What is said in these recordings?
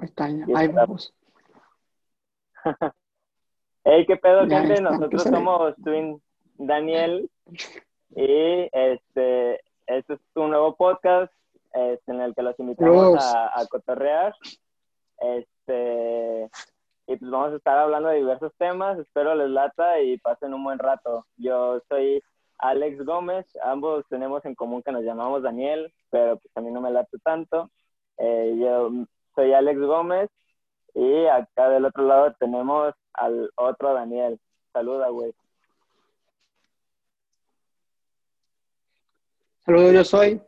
Ahí está, ya. Ahí vamos. Hey, qué pedo, Ya gente. está, Nosotros somos Twin Daniel y este, este es un nuevo podcast este, en el que los invitamos a cotorrear. Este, y pues vamos a estar hablando de diversos temas. Espero les lata y pasen un buen rato. Yo soy Alex Gómez. Ambos tenemos en común que nos llamamos Daniel, pero pues a mí no me late tanto. Eh, yo soy Alex Gómez y acá del otro lado tenemos al otro Daniel. Saluda, güey. Saludos, yo soy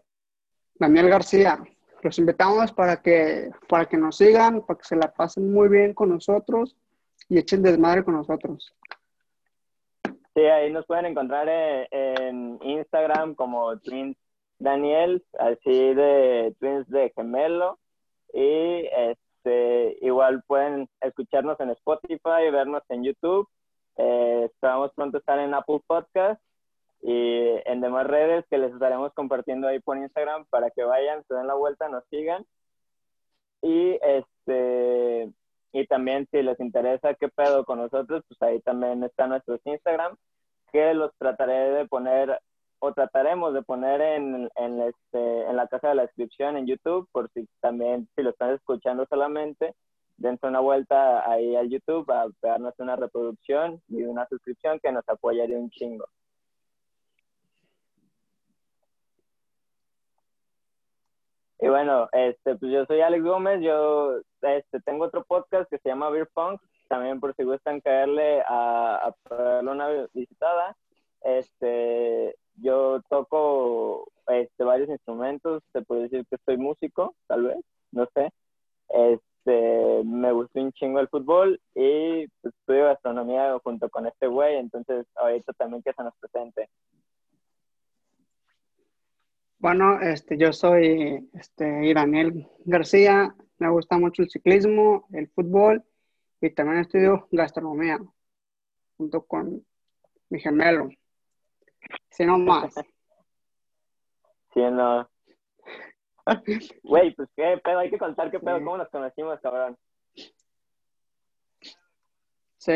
Daniel García. Los invitamos para que, para que nos sigan, para que se la pasen muy bien con nosotros y echen desmadre con nosotros. Sí, ahí nos pueden encontrar en, en Instagram como Twins Daniel, así de Twins de Gemelo. Y este, igual pueden escucharnos en Spotify, vernos en YouTube. Eh, esperamos pronto estar en Apple Podcast y en demás redes que les estaremos compartiendo ahí por Instagram para que vayan, se den la vuelta, nos sigan. Y este y también si les interesa qué pedo con nosotros, pues ahí también están nuestros Instagram, que los trataré de poner o trataremos de poner en, en, este, en la caja de la descripción en YouTube, por si también, si lo están escuchando solamente, dense una vuelta ahí al YouTube a pegarnos una reproducción y una suscripción que nos apoyaría un chingo. Y bueno, este, pues yo soy Alex Gómez, yo este, tengo otro podcast que se llama Beer Punk, también por si gustan caerle a, a darle una visitada. Este, yo toco este, varios instrumentos, se puede decir que soy músico, tal vez, no sé. Este, me gustó un chingo el fútbol y pues, estudio gastronomía junto con este güey, entonces ahorita también que se nos presente. Bueno, este, yo soy este, García. Me gusta mucho el ciclismo, el fútbol y también estudio gastronomía junto con mi gemelo. Si no más. Sí, no. Güey, pues qué pedo, hay que contar qué pedo, Sí. cómo nos conocimos, cabrón. Sí,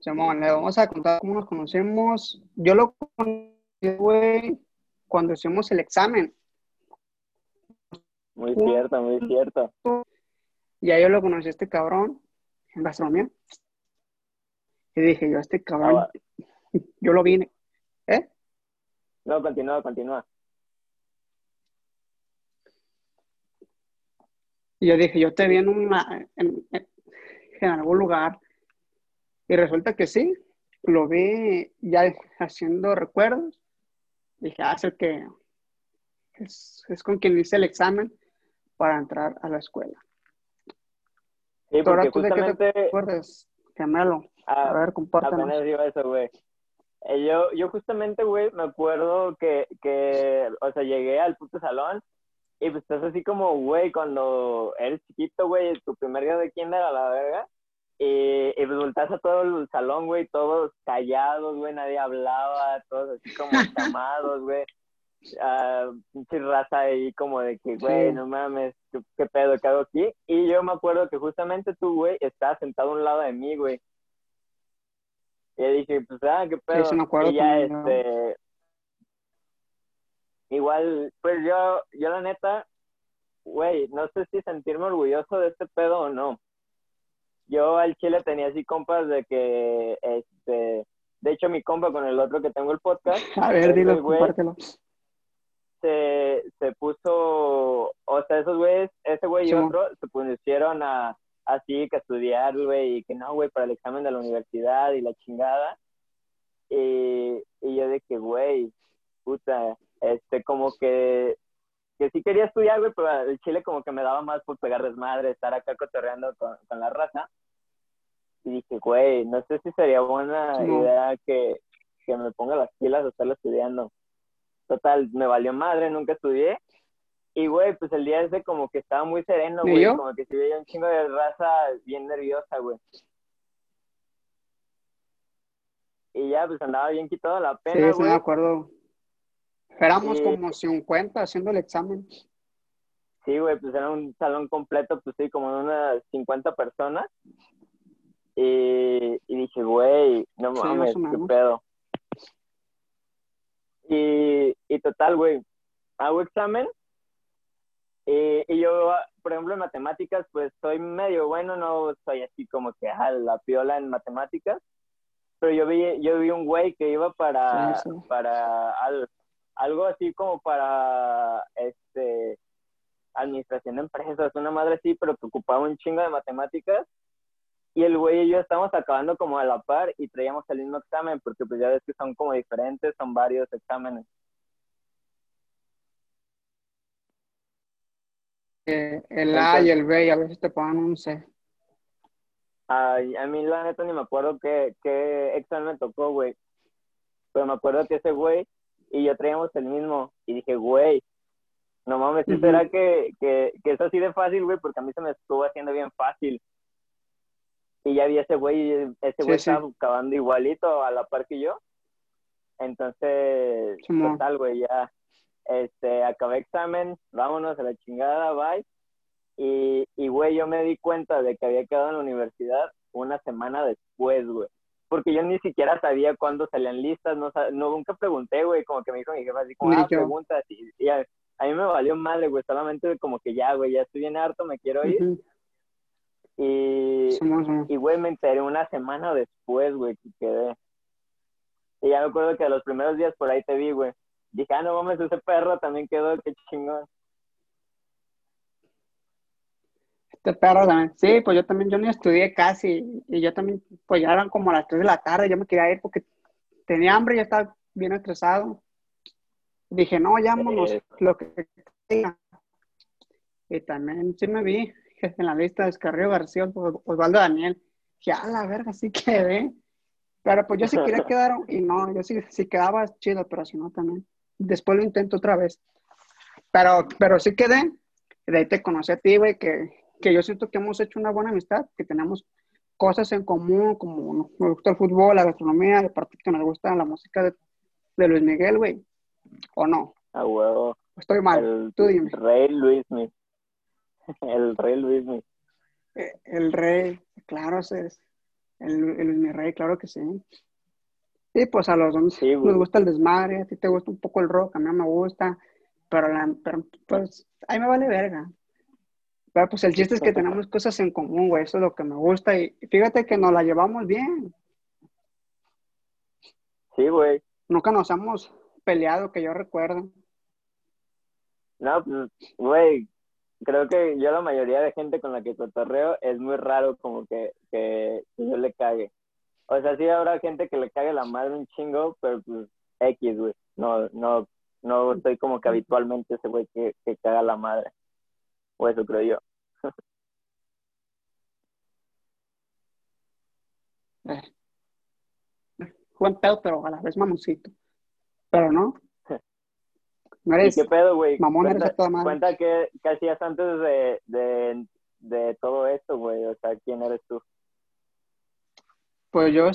Simón, le vamos a contar cómo nos conocimos. Yo lo conocí, güey, cuando hicimos el examen. Muy cierto, muy cierto. Y ahí yo lo conocí a este cabrón en gastronomía. Y dije, yo este cabrón, Ah, yo lo vine. No, continúa, continúa. Y yo dije, yo te vi en, una, en, algún lugar. Y resulta que sí, lo vi ya haciendo recuerdos. Dije, ah, es el que es, es con quien hice el examen para entrar a la escuela. Sí, porque ¿tú de qué te justamente. A ah, ver, compártanos. apenas eso, güey. Eh, yo, yo justamente, güey, me acuerdo que, que, o sea, llegué al puto salón y pues estás así como, güey, cuando eres chiquito, güey, tu primer día de kinder a la verga, y, y pues volteas a todo el salón, güey, todos callados, güey, nadie hablaba, todos así como chamados, güey. Pinche raza ahí como de que, güey, no mames, ¿qué, qué pedo que hago aquí? Y yo me acuerdo que justamente tú, güey, estabas sentado a un lado de mí, güey. Y dije, pues, ah, qué pedo. sí y ya, este... Igual, pues yo, yo la neta, güey, no sé si sentirme orgulloso de este pedo o no. Yo al chile tenía así compas de que, este... De hecho, mi compa con el otro que tengo el podcast, A ver, dilo, compártelo. se, se puso, o sea, esos güeyes, ese güey y otro se pusieron a así que estudiar, güey, y que no, güey, para el examen de la universidad y la chingada. Y, y yo de que, güey, puta, este, como que, que sí quería estudiar, güey, pero el chile como que me daba más por pegar desmadre, estar acá cotorreando con, con la raza. Y dije, güey, no sé si sería buena idea que, que me ponga las pilas a estarlo estudiando. Total, me valió madre, nunca estudié. Y, güey, pues el día ese como que estaba muy sereno, ¿Y güey. Como que se veía un chingo de raza bien nerviosa, güey. Y ya, pues andaba bien quitado la Sí, pena, sí, me güey. acuerdo. Éramos Sí. como 50 haciendo el examen. Sí, güey, pues era un salón completo, pues sí, como de unas 50 personas. Y, y dije, güey, no Sí, mames, qué pedo. Y, y total, güey, hago examen. Y, y yo, por ejemplo, en matemáticas, pues soy medio bueno, no soy así como que a la piola en matemáticas. Pero yo vi, yo vi un güey que iba para, Sí, sí. para al- algo así como para este administración de empresas, una madre así, pero que ocupaba un chingo de matemáticas. Y el güey y yo estábamos acabando como a la par y traíamos el mismo examen, porque pues ya ves que son como diferentes, son varios exámenes. Eh, el A y el B y a veces te ponen un C. Ay, a mí la neta ni me acuerdo qué, qué examen me tocó, güey. Pero me acuerdo que ese güey y yo traíamos el mismo. Y dije, güey, no mames, ¿sí Ujú. será que, que, que es así de fácil, güey? Porque a mí se me estuvo haciendo bien fácil. Y ya vi ese güey, y ese Sí, güey sí. estaba acabando igualito a la par que yo. Entonces, total, güey, ya este, acabé examen, vámonos a la chingada, bye. Y, y, güey, yo me di cuenta de que había quedado en la universidad una semana después, güey. Porque yo ni siquiera sabía cuándo salían listas, no, no nunca pregunté, güey, como que me dijo mi jefa así como, ah, preguntas. Y, y a, a mí me valió madre, güey, solamente como que ya, güey, ya estoy bien harto, me quiero ir. Y, y, güey, me enteré una semana después, güey, que quedé. Y ya me acuerdo que los primeros días por ahí te vi, güey. Dije, ah, no mames, ese perro también quedó, qué chingón. Este perro también. Sí, pues yo también, yo ni estudié casi. Y yo también, pues ya eran como las 3 de la tarde. Yo me quería ir porque tenía hambre y ya estaba bien estresado. Dije, no, llámonos lo que tenga. Y también sí me vi en la lista de Escarrillo García, Os- Osvaldo Daniel. Dije, a la verga, sí quedé. Pero pues yo sí quería quedar y no, yo sí, sí quedaba chido, pero si no también. Después lo intento otra vez. Pero, pero sí quedé. De ahí te conocí a ti, güey, que, que yo siento que hemos hecho una buena amistad, que tenemos cosas en común, como nos gusta el fútbol, la gastronomía, aparte que nos gusta la música de, de Luis Miguel, güey. ¿O no? A huevo. Estoy mal. El Tú dime. rey Luismi. El rey Luismi. Eh, El rey, claro, es. El, el mi rey, claro que sí. Sí, pues a los Sí, güey. nos gusta el desmadre, a ti te gusta un poco el rock, a mí no me gusta, pero, la, pero pues ahí me vale verga. Pero pues el chiste es que tenemos cosas en común, güey, eso es lo que me gusta y fíjate que nos la llevamos bien, Sí, güey. nunca nos hemos peleado, que yo recuerdo. No, pues, güey, creo que yo la mayoría de gente con la que cotorreo es muy raro como que, que, que yo le cague. O sea, sí habrá gente que le cague la madre un chingo, pero pues X, güey. No, no, no soy como que habitualmente ese güey que, que caga la madre. O eso creo yo. Eh, buen pedo, pero a la vez mamoncito. Pero no. No ¿Y eres qué pedo, güey? mamón, eres Cuenta, a toda madre. cuenta qué, qué hacías antes de, de, de todo esto, güey. O sea, ¿quién eres tú? Pues yo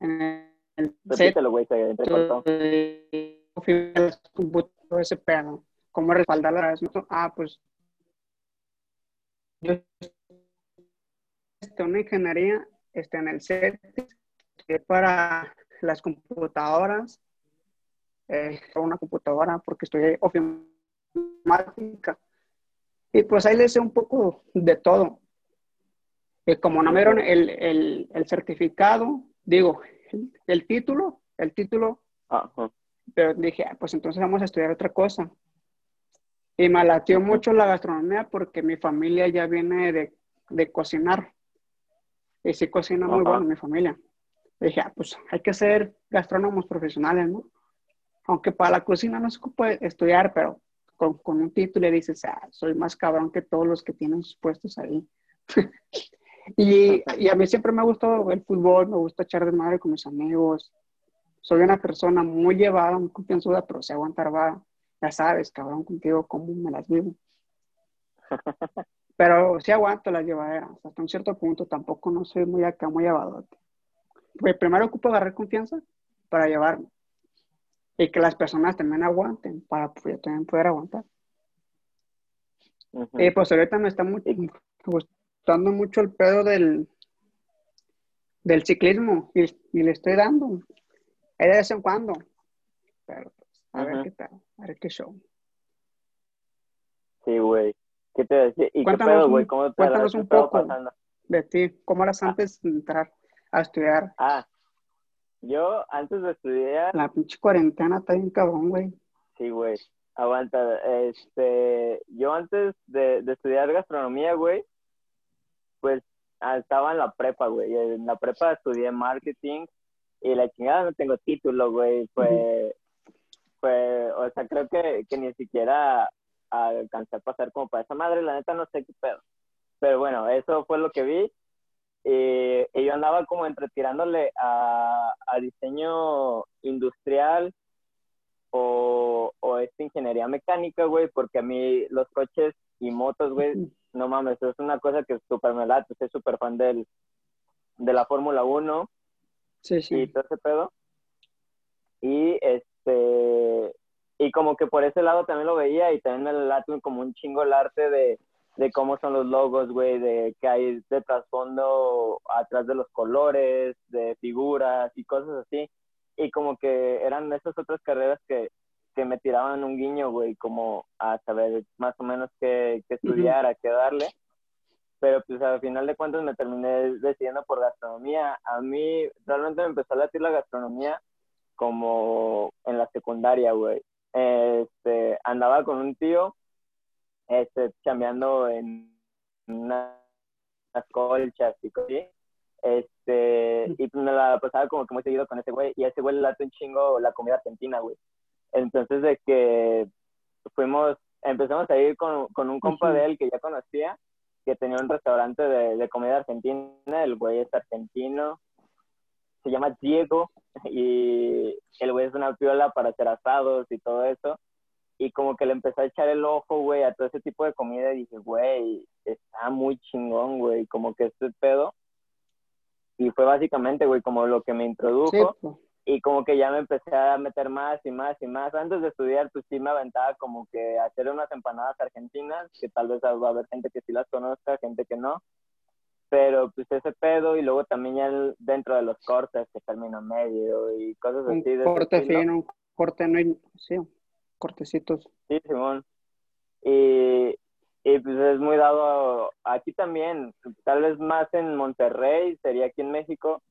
en el Repítelo, güey, se entrecortó. ese pedo, cómo respaldar la Ah, pues yo una ingeniería este, en el set que para las computadoras, eh, una computadora porque estudié ofimática y pues ahí le sé un poco de todo. Y como no me dieron el, el, el certificado, digo, el, el título, el título Ajá. pero dije, ah, pues entonces vamos a estudiar otra cosa. Y me latió mucho la gastronomía porque mi familia ya viene de, de cocinar. Y sí cocina muy Ajá. bueno mi familia. dije, ah, pues hay que ser gastrónomos profesionales, ¿no? Aunque para la cocina no se ocupa estudiar, pero con, con un título le dices, ah, soy más cabrón que todos los que tienen sus puestos ahí. y, y a mí siempre me ha gustado el fútbol, me gusta echar de madre con mis amigos, soy una persona muy llevada, muy confianzuda, pero sé aguantar va. Ya sabes, cabrón, contigo cómo me las vivo. Pero sí aguanto las llevaderas, hasta un cierto punto, tampoco no soy muy acá, muy abadote. Pues primero ocupo agarrar confianza para llevarme. Y que las personas también aguanten, para yo también poder aguantar. Y pues ahorita me está gustando mucho el pedo del, del ciclismo y, le estoy dando. de vez en cuando. Pero pues, a ver qué tal, a ver qué show. Sí, güey. ¿Qué te decía? ¿Y qué pedo, güey? ¿Cómo te cuéntanos un poco pasando? de ti. ¿Cómo eras ah. antes de entrar a estudiar? Ah, yo antes de estudiar... La pinche cuarentena está bien cabrón, güey. Sí, güey. Aguanta. Este, yo antes de, de estudiar gastronomía, güey, pues ah, estaba en la prepa, güey. En la prepa estudié marketing y la chingada no tengo título, güey. Fue, fue, o sea, creo que, que ni siquiera alcancé a pasar como para esa madre, la neta no sé qué pedo. Pero bueno, eso fue lo que vi. Y yo andaba como entretirándole a, a diseño industrial o, o esta ingeniería mecánica, güey, porque a mí los coches y motos, güey, no mames, es una cosa que súper me late, soy súper fan del, de la Fórmula 1 sí, sí. y todo ese pedo. Y este, y como que por ese lado también lo veía y también me late como un chingo el arte de, de cómo son los logos, güey, de que hay de trasfondo atrás de los colores, de figuras y cosas así. Y como que eran esas otras carreras que, que me tiraban un guiño, güey, como a saber más o menos qué, qué estudiar, a qué darle. Pero pues al final de cuentas me terminé decidiendo por gastronomía. A mí realmente me empezó a latir la gastronomía como en la secundaria, güey este, andaba con un tío, este, chambeando en unas, colchas y cosas este, y me la pasaba como que muy seguido con ese güey, y a ese güey le late un chingo la comida argentina, güey. Entonces de que fuimos, empezamos a ir con, con un compa de él que ya conocía, que tenía un restaurante de, de comida argentina, el güey es argentino, se llama Diego y el güey es una piola para hacer asados y todo eso. Y como que le empezó a echar el ojo, güey, a todo ese tipo de comida y dije, güey, está muy chingón, güey, como que este pedo. Y fue básicamente, güey, como lo que me introdujo. Pues. Y como que ya me empecé a meter más y más y más. Antes de estudiar, pues sí me aventaba como que hacer unas empanadas argentinas, que tal vez va a haber gente que sí las conozca, gente que no pero pues ese pedo y luego también ya dentro de los cortes que termino medio y cosas así. De corte fino, un corte no hay, sí, cortecitos. Sí, Simón. Y, y pues es muy dado aquí también, tal vez más en Monterrey, sería aquí en México,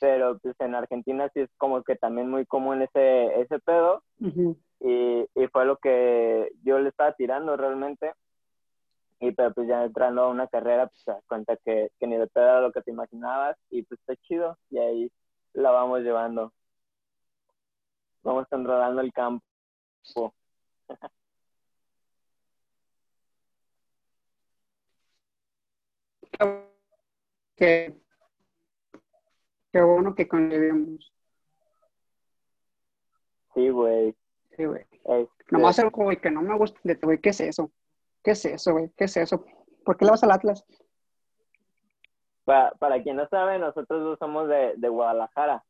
pero pues en Argentina sí es como que también muy común ese, ese pedo. y, y fue lo que yo le estaba tirando realmente y pero pues ya entrando a una carrera, pues te das cuenta que, que ni de todo era lo que te imaginabas y pues está chido y ahí la vamos llevando. Vamos enrodando el campo. Qué, qué bueno que convivimos. Sí, güey. Sí, güey. Este... Nomás algo, que no me gusta de güey, ¿qué es eso? ¿Qué es eso, güey? ¿Qué es eso? ¿Por qué le vas al Atlas? Para, para quien no sabe, nosotros dos somos de, de Guadalajara.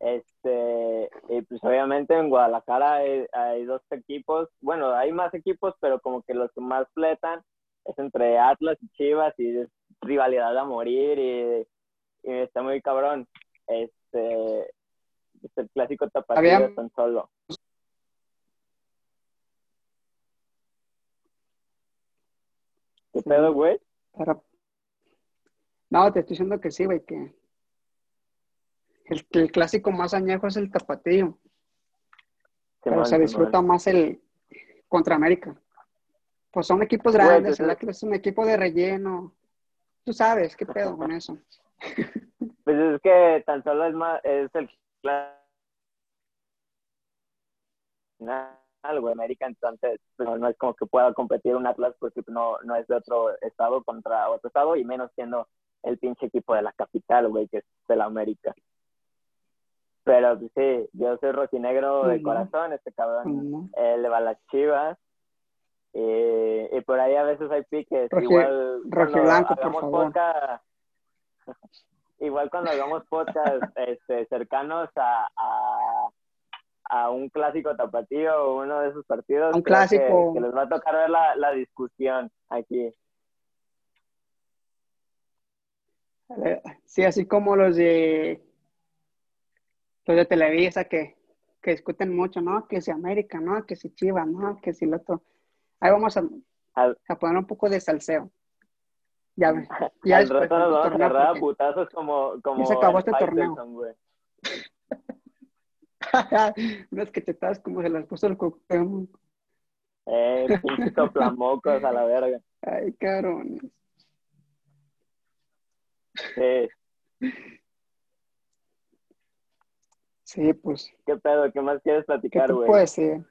Este, y pues obviamente en Guadalajara hay, dos equipos, bueno, hay más equipos, pero como que los que más fletan es entre Atlas y Chivas y es rivalidad a morir y, está muy cabrón. Este, es el clásico tapatío de tan solo. ¿Qué pedo, güey? No, te estoy diciendo que sí, güey, que el, el, clásico más añejo es el tapatío. pero se disfruta más el contra América. Pues son equipos grandes, el Atlas es un equipo de relleno. Tú sabes, ¿qué pedo con eso? Pues es que tan solo es más, es el algo América, entonces pues, no es como que pueda competir un Atlas porque no, no es de otro estado contra otro estado y menos siendo el pinche equipo de la capital, güey, que es de la América. Pero pues, sí, yo soy rojinegro de corazón, este cabrón, él le va a las chivas Eh, y por ahí a veces hay piques. Roji- igual por hagamos favor. podcast, igual cuando hagamos podcast este, cercanos a, a, a un clásico tapatío o uno de esos partidos, Un clásico. Que, que les va a tocar ver la, la discusión aquí. Eh, Sí, así como los de los de Televisa que, que discuten mucho, ¿no? Que si América, ¿no? Que si Chivas, ¿no? Que si lo otro. Ahí vamos a, a poner un poco de salseo. Ya, ya al rato nos vamos a agarrar a putazos como, como se acabó el este torneo. Unas cachetadas como se las puso el Cuauhtémoc. Eh, pinches soplamocos a la verga. Ay, cabrones. Sí. Sí, pues, ¿Qué pedo? ¿Qué más quieres ¿qué platicar, güey? puedo decir?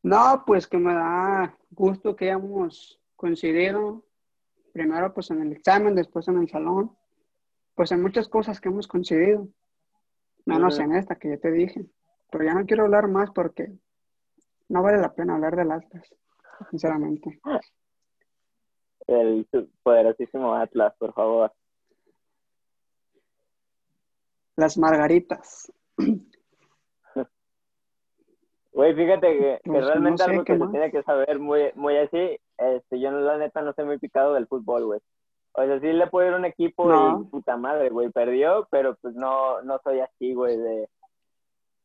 No, pues que me da gusto que hayamos coincidido. Primero, pues en el examen, después en el salón. Pues en muchas cosas que hemos coincidido. Menos Ujú. en esta que ya te dije. Pero ya no quiero hablar más porque no vale la pena hablar del Atlas, sinceramente. El poderosísimo Atlas, por favor. Las margaritas. Güey, fíjate que, que Pues, realmente no sé, algo ¿qué que se más? tiene que saber muy, muy así, este, yo la neta no soy muy picado del fútbol, güey. O sea, sí le puedo ir a un equipo No. y puta madre, güey, perdió, pero pues no, no soy así, güey, de,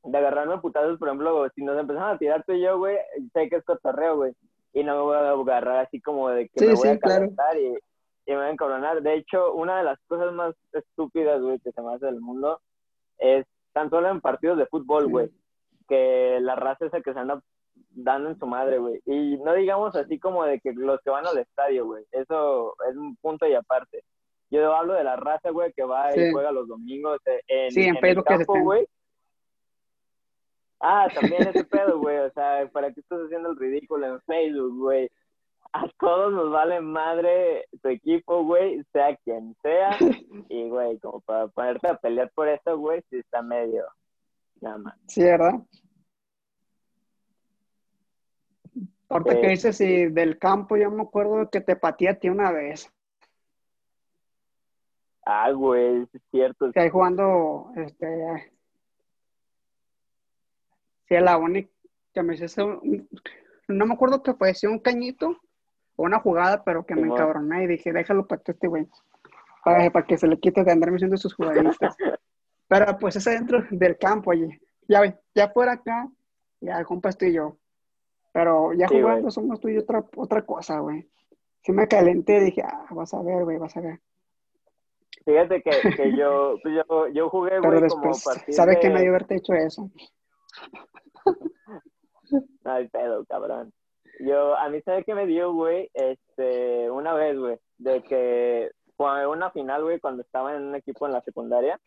de agarrarme putazos, por ejemplo, si nos empezamos a tirar tú y yo, güey, sé que es cotorreo, güey, y no me voy a agarrar así como de que Sí, me voy sí, a claro. calentar y, y me voy a encabronar. De hecho, una de las cosas más estúpidas, güey, que se me hace del mundo es tan solo en partidos de fútbol, güey, que la raza esa que se anda dando en su madre, güey. Y no digamos así como de que los que van al estadio, güey. Eso es un punto y aparte. Yo hablo de la raza, güey, que va y juega los domingos eh, en, Sí, en en el campo, güey. Ah, también ese pedo, güey. O sea, ¿para qué estás haciendo el ridículo en Facebook, güey? A todos nos vale madre tu equipo, güey, sea quien sea. Y, güey, como para ponerte a pelear por eso, güey, sí está medio... Nada más. Sí, ¿verdad? Ahorita que dices y del campo, yo me acuerdo que te pateé a ti una vez. Ah, güey, es cierto. Que ahí jugando, este. Sí, la única que me hice un- No me acuerdo que fue, un cañito una jugada, pero que me encabroné y dije, déjalo para este güey. Para, para que se le quite de andarme haciendo sus jugaditas. Pero pues es adentro del campo, oye. Ya, ve, ya fuera acá, ya compas tú y yo. Pero ya Sí, jugando güey. somos tú y otra, otra cosa, güey. Sí me calenté, dije, ah, vas a ver, güey, vas a ver. Fíjate que, que yo, pues yo, yo jugué, Pero güey, como después, partir ¿sabe de... que me dio haberte hecho eso? Ay, pedo, cabrón. Yo, a mí, ¿sabe qué me dio, güey? Este, una vez, güey, de que fue una final, güey, cuando estaba en un equipo en la secundaria.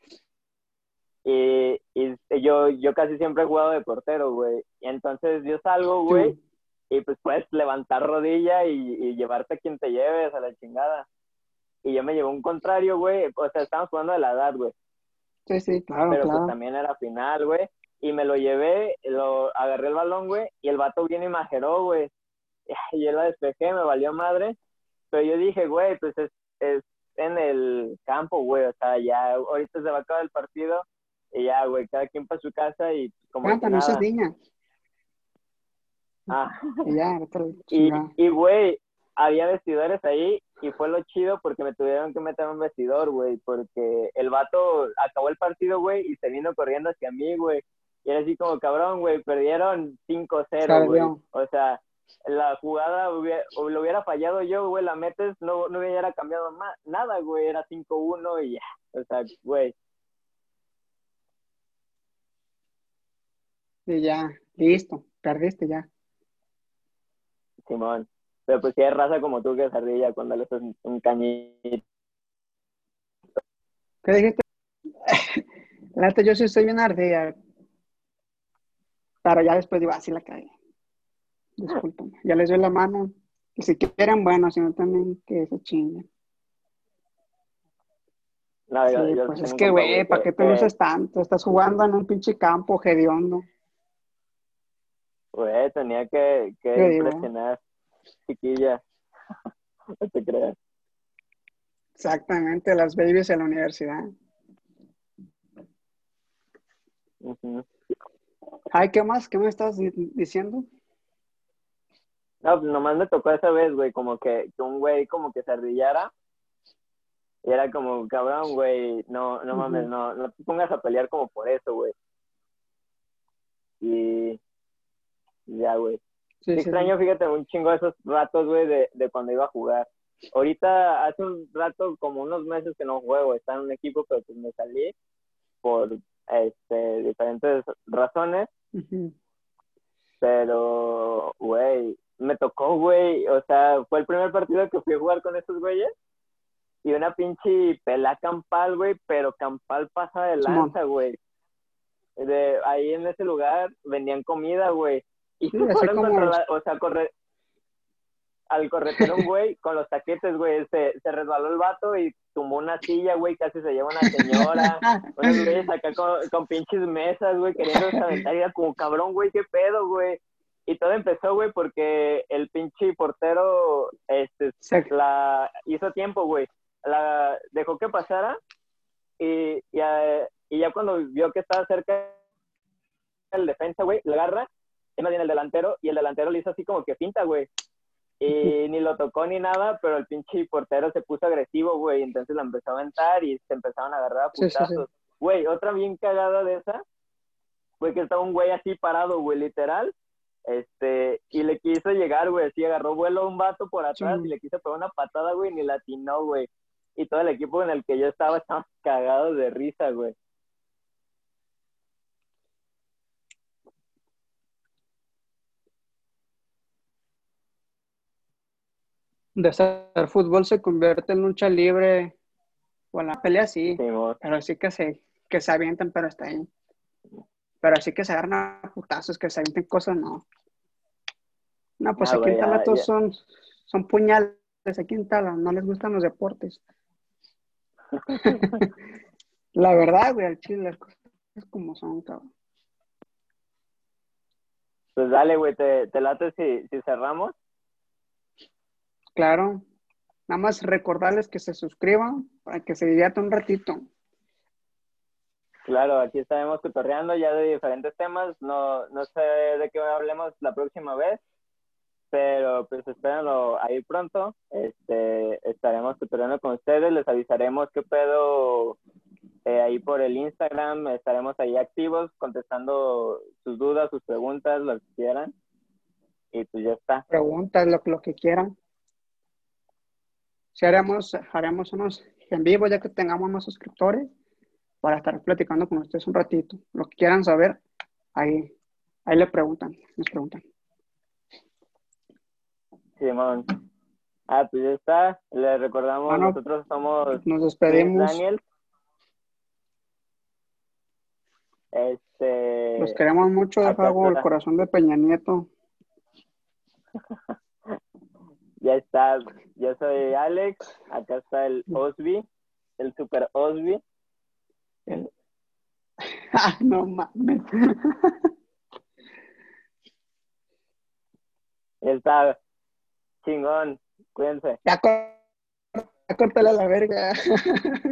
Y, y yo, yo casi siempre he jugado de portero, güey. Y entonces yo salgo, güey, Sí. y pues puedes levantar rodilla y, y llevarte a quien te lleves a la chingada. Y yo me llevé un contrario, güey. O sea, estamos jugando de la edad, güey. Sí, sí, claro, pero claro. pues también era final, güey. Y me lo llevé, lo agarré el balón, güey, y el vato viene y me ajeró, güey. Y yo la despejé, me valió madre. Pero yo dije, güey, pues es, es en el campo, güey. O sea, ya ahorita se va a acabar el partido. Y ya, güey, cada quien para su casa y como Canta, no seas niña. Ah. Y ya, Y, y, güey, había vestidores ahí y fue lo chido porque me tuvieron que meter un vestidor, güey, porque el vato acabó el partido, güey, y se vino corriendo hacia mí, güey. Y era así como, cabrón, güey, perdieron 5-0, güey. O sea, la jugada hubiera, lo hubiera fallado yo, güey, la metes, no, no hubiera cambiado más, nada, güey, era 5-1 y ya. O sea, güey, Y ya, listo, perdiste ya. Simón. Pero pues si hay raza como tú que se ardilla cuando le haces un- cañito. ¿Qué dijiste? La neta, yo sí soy bien ardilla. Pero ya después digo, así la cagué. Discúlpame. Ya les doy la mano. Y si quieren, bueno, si no también que se chinguen. No, yo- Sí, yo pues es que, güey, ¿para qué te luces tanto? Estás jugando en un pinche campo hediondo. Güey, tenía que, que impresionar, chiquilla. no te creas. Exactamente, las babies en la universidad. Ujú. Ay, ¿qué más? ¿Qué me estás di- diciendo? No, pues nomás me tocó esa vez, güey, como que, que un güey como que se ardillara. Y era como, cabrón, güey, no, no mames, no, no te pongas a pelear como por eso, güey. Y ya, güey. Sí, Sí sí, extraño, fíjate, un chingo esos ratos, güey, de, de cuando iba a jugar. Ahorita, hace un rato, como unos meses que no juego, estaba en un equipo, pero pues me salí por este, diferentes razones. Pero, güey, me tocó, güey, o sea, fue el primer partido que fui a jugar con esos güeyes. Y una pinche pelea campal, güey, pero campal pasa de lanza, güey. De, ahí en ese lugar vendían comida, güey. Y Sí, se fueron como contra los- la- o sea, corre, al corretero un güey con los taquetes, güey, se, se resbaló el vato y tumbó una silla, güey, casi se lleva una señora. Unos güeyes acá con, con pinches mesas, güey, queriendo aventar era como cabrón, güey, qué pedo, güey. Y todo empezó, güey, porque el pinche portero este, la hizo tiempo, güey. La dejó que pasara y, y, eh, y ya cuando vio que estaba cerca el defensa, güey, la agarra, y más bien el delantero, y el delantero le hizo así como que pinta, güey. Y ni lo tocó ni nada, pero el pinche portero se puso agresivo, güey, entonces la empezó a aventar y se empezaron a agarrar a Sí, sí, sí. putazos. Güey, otra bien cagada de esa, fue que estaba un güey así parado, güey, literal, este, y le quiso llegar, güey, así agarró vuelo a un vato por atrás y le quiso pegar una patada, güey, ni latinó, güey. Y todo el equipo en el que yo estaba estaba cagado de risa, güey. De ser fútbol se convierte en lucha libre o en la pelea, sí. Pero sí que se, que se avientan, pero está ahí. Pero así que se agarran a putazos, que se avienten cosas, no. No, pues Ah, aquí en Tala todos son, son puñales, aquí en Tala, no les gustan los deportes. La verdad, güey, al chile las cosas como son, cabrón. Pues dale, güey, te, te late si, si cerramos. Claro. Nada más recordarles que se suscriban para que se diviertan un ratito. Claro, aquí estaremos tutoriando ya de diferentes temas. No, no sé de qué hablemos la próxima vez, pero pues espérenlo ahí pronto. Este, estaremos tutoriando con ustedes, les avisaremos qué pedo eh, ahí por el Instagram. Estaremos ahí activos contestando sus dudas, sus preguntas, lo que quieran. Y pues ya está. Preguntas, lo, lo que quieran. Si haremos, haremos unos en vivo ya que tengamos más suscriptores para estar platicando con ustedes un ratito. Lo que quieran saber, ahí, ahí le preguntan, nos preguntan. Simón. Ah, pues ya está. Les recordamos, Bueno, nosotros somos Nos despedimos. Daniel. Este. Los queremos mucho, acá hago el corazón de Peña Nieto. Ya está. Yo soy Alex. Acá está el Osby. El super Osby. El- Ah, no mames. Ya está. Chingón. Cuídense. Ya, cor- ya córtale a la verga.